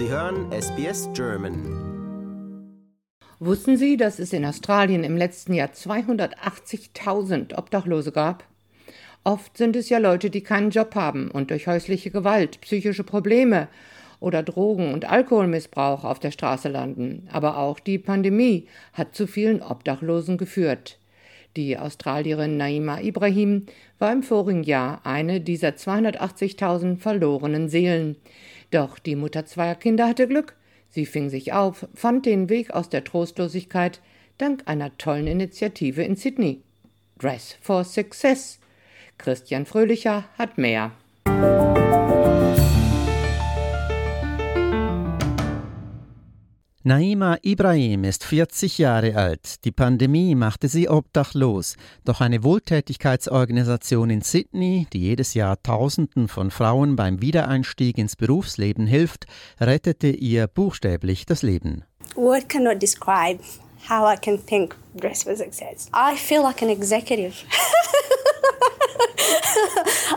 Sie hören SBS German. Wussten Sie, dass es in Australien im letzten Jahr 280.000 Obdachlose gab? Oft sind es ja Leute, die keinen Job haben und durch häusliche Gewalt, psychische Probleme oder Drogen- und Alkoholmissbrauch auf der Straße landen. Aber auch die Pandemie hat zu vielen Obdachlosen geführt. Die Australierin Naima Ibrahim war im vorigen Jahr eine dieser 280.000 verlorenen Seelen. Doch die Mutter zweier Kinder hatte Glück. Sie fing sich auf, fand den Weg aus der Trostlosigkeit dank einer tollen Initiative in Sydney. Dress for Success. Christian Fröhlicher hat mehr. Naima Ibrahim ist 40 Jahre alt. Die Pandemie machte sie obdachlos. Doch eine Wohltätigkeitsorganisation in Sydney, die jedes Jahr Tausenden von Frauen beim Wiedereinstieg ins Berufsleben hilft, rettete ihr buchstäblich das Leben. Word cannot describe how I can think dress for success. I feel like an executive.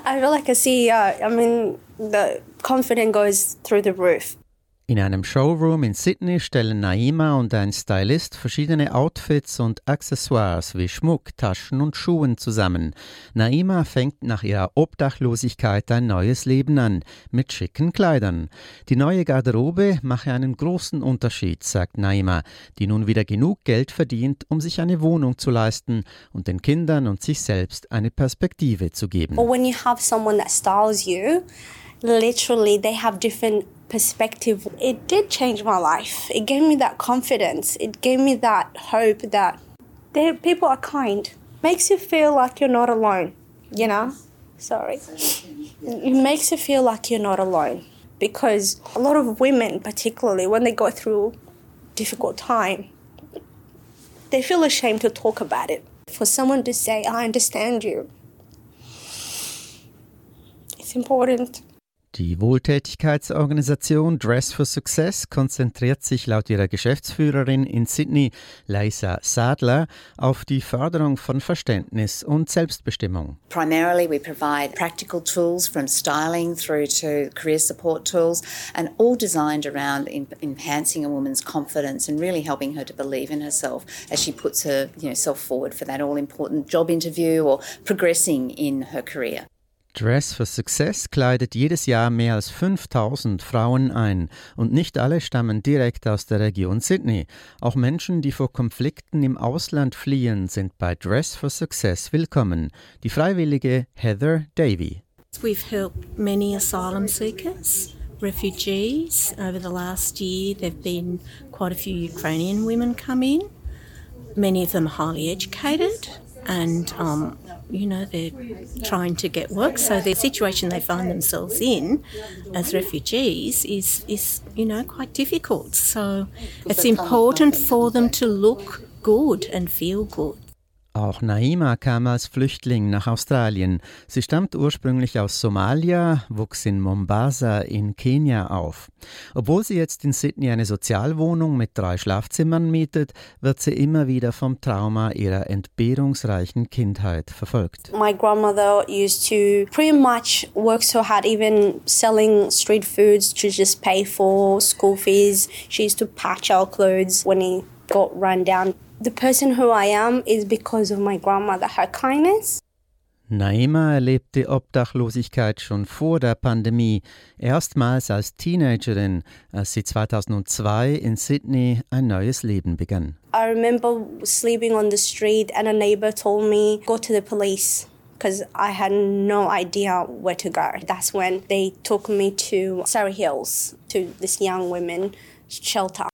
I feel like a CEO. I mean, the confidence goes through the roof. In einem Showroom in Sydney stellen Naima und ein Stylist verschiedene Outfits und Accessoires wie Schmuck, Taschen und Schuhen zusammen. Naima fängt nach ihrer Obdachlosigkeit ein neues Leben an, mit schicken Kleidern. Die neue Garderobe mache einen großen Unterschied, sagt Naima, die nun wieder genug Geld verdient, um sich eine Wohnung zu leisten und den Kindern und sich selbst eine Perspektive zu geben. When you have someone that styles you, literally they have different perspective, it did change my life. It gave me that confidence. It gave me that hope that people are kind. Makes you feel like you're not alone, you know? Sorry. It makes you feel like you're not alone because a lot of women, particularly when they go through difficult time, they feel ashamed to talk about it. For someone to say, I understand you, it's important. Die Wohltätigkeitsorganisation Dress for Success konzentriert sich laut ihrer Geschäftsführerin in Sydney, Leisa Sadler, auf die Förderung von Verständnis und Selbstbestimmung. Primarily we provide practical tools from styling through to career support tools and all designed around enhancing a woman's confidence and really helping her to believe in herself as she puts her you know, self forward for that all important job interview or progressing in her career. Dress for Success kleidet jedes Jahr mehr als 5000 Frauen ein und nicht alle stammen direkt aus der Region Sydney. Auch Menschen, die vor Konflikten im Ausland fliehen, sind bei Dress for Success willkommen. Die freiwillige Heather Davey. We've helped many asylum seekers. Refugees. Over the last year, there have been quite a few Ukrainian women come in. Many of them highly educated, and um, you know they're trying to get work. So the situation they find themselves in as refugees is is you know quite difficult. So it's important for them to look good and feel good Auch Naima kam als Flüchtling nach Australien. Sie stammt ursprünglich aus Somalia, wuchs in Mombasa in Kenia auf. Obwohl sie jetzt in Sydney eine Sozialwohnung mit drei Schlafzimmern mietet, wird sie immer wieder vom Trauma ihrer entbehrungsreichen Kindheit verfolgt. My grandmother used to pretty much work so hard, even selling street foods to just pay for school fees. She used to patch our clothes when he got run down. The person who I am is because of my grandmother, her kindness. Naima erlebte Obdachlosigkeit schon vor der Pandemie, erstmals als Teenagerin, als sie 2002 in Sydney ein neues Leben begann. I remember sleeping on the street and a neighbor told me, go to the police. Because I had no idea where to go. That's when they took me to Surrey Hills, to this young women shelter.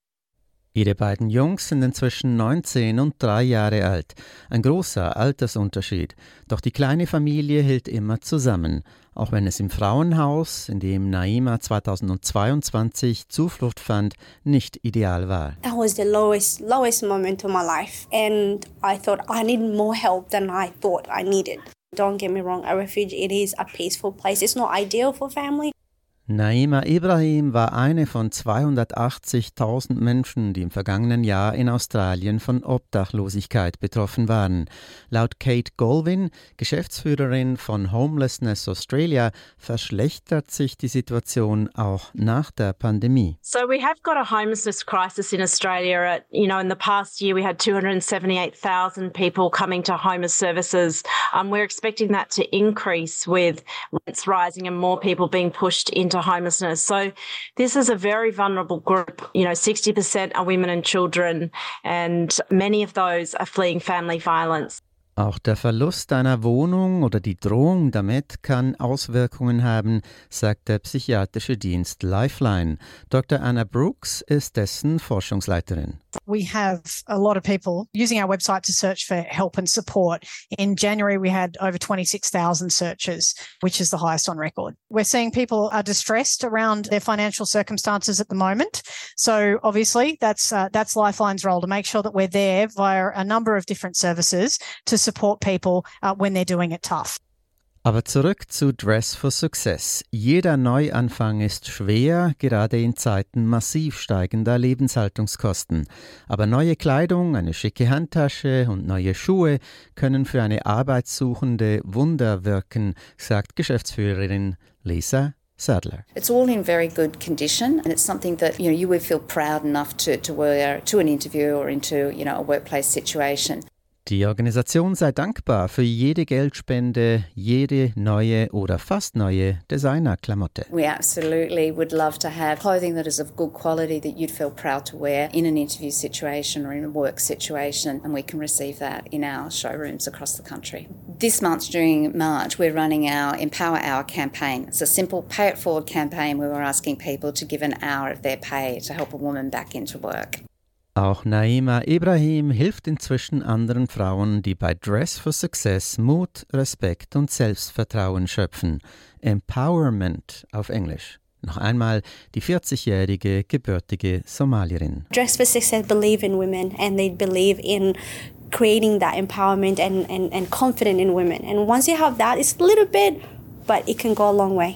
Ihre beiden Jungs sind inzwischen 19 und 3 Jahre alt. Ein großer Altersunterschied. Doch die kleine Familie hält immer zusammen. Auch wenn es im Frauenhaus, in dem Naima 2022 Zuflucht fand, nicht ideal war. That was the lowest, lowest moment of my life. And I thought I need more help than I thought I needed. Don't get me wrong, a refuge, it is a peaceful place. It's not ideal for family. Naima Ibrahim war eine von 280.000 Menschen, die im vergangenen Jahr in Australien von Obdachlosigkeit betroffen waren. Laut Kate Golvin, Geschäftsführerin von Homelessness Australia, verschlechtert sich die Situation auch nach der Pandemie. So we have got a homelessness crisis in Australia. You know, in the past year we had 278,000 people coming to homeless services. Um, we're expecting that to increase with rents rising and more people being pushed into homelessness. So this is a very vulnerable group. You know, 60% are women and children, and many of those are fleeing family violence. Auch der Verlust einer Wohnung oder die Drohung damit kann Auswirkungen haben, sagt der psychiatrische Dienst Lifeline. Dr. Anna Brooks ist dessen Forschungsleiterin. We have a lot of people using our website to search for help and support. In January, we had over 26,000 searches, which is the highest on record. We're seeing people are distressed around their financial circumstances at the moment. So obviously, that's uh, that's Lifeline's role to make sure that we're there via a number of different services to support people uh, when they're doing it tough. Aber zurück zu Dress for Success. Jeder Neuanfang ist schwer, gerade in Zeiten massiv steigender Lebenshaltungskosten. Aber neue Kleidung, eine schicke Handtasche und neue Schuhe können für eine Arbeitssuchende Wunder wirken, sagt Geschäftsführerin Lisa Sadler. It's all in very good condition and it's something that you know you would feel proud enough to, to wear to an interview or into you know a workplace situation. Die Organisation sei dankbar für jede Geldspende, jede neue oder fast neue Designerklamotte. We absolutely would love to have clothing that is of good quality that you'd feel proud to wear in an interview situation or in a work situation, and we can receive that in our showrooms across the country. This month during March, we're running our Empower Hour campaign. It's a simple pay it forward campaign where we're asking people to give an hour of their pay to help a woman back into work. Auch Naima Ibrahim hilft inzwischen anderen Frauen, die bei Dress for Success Mut, Respekt und Selbstvertrauen schöpfen. Empowerment auf Englisch. Noch einmal die 40-jährige gebürtige Somalierin. Dress for Success believe in women and they believe in creating that empowerment and, and, and confidence in women. And once you have that, it's a little bit, but it can go a long way.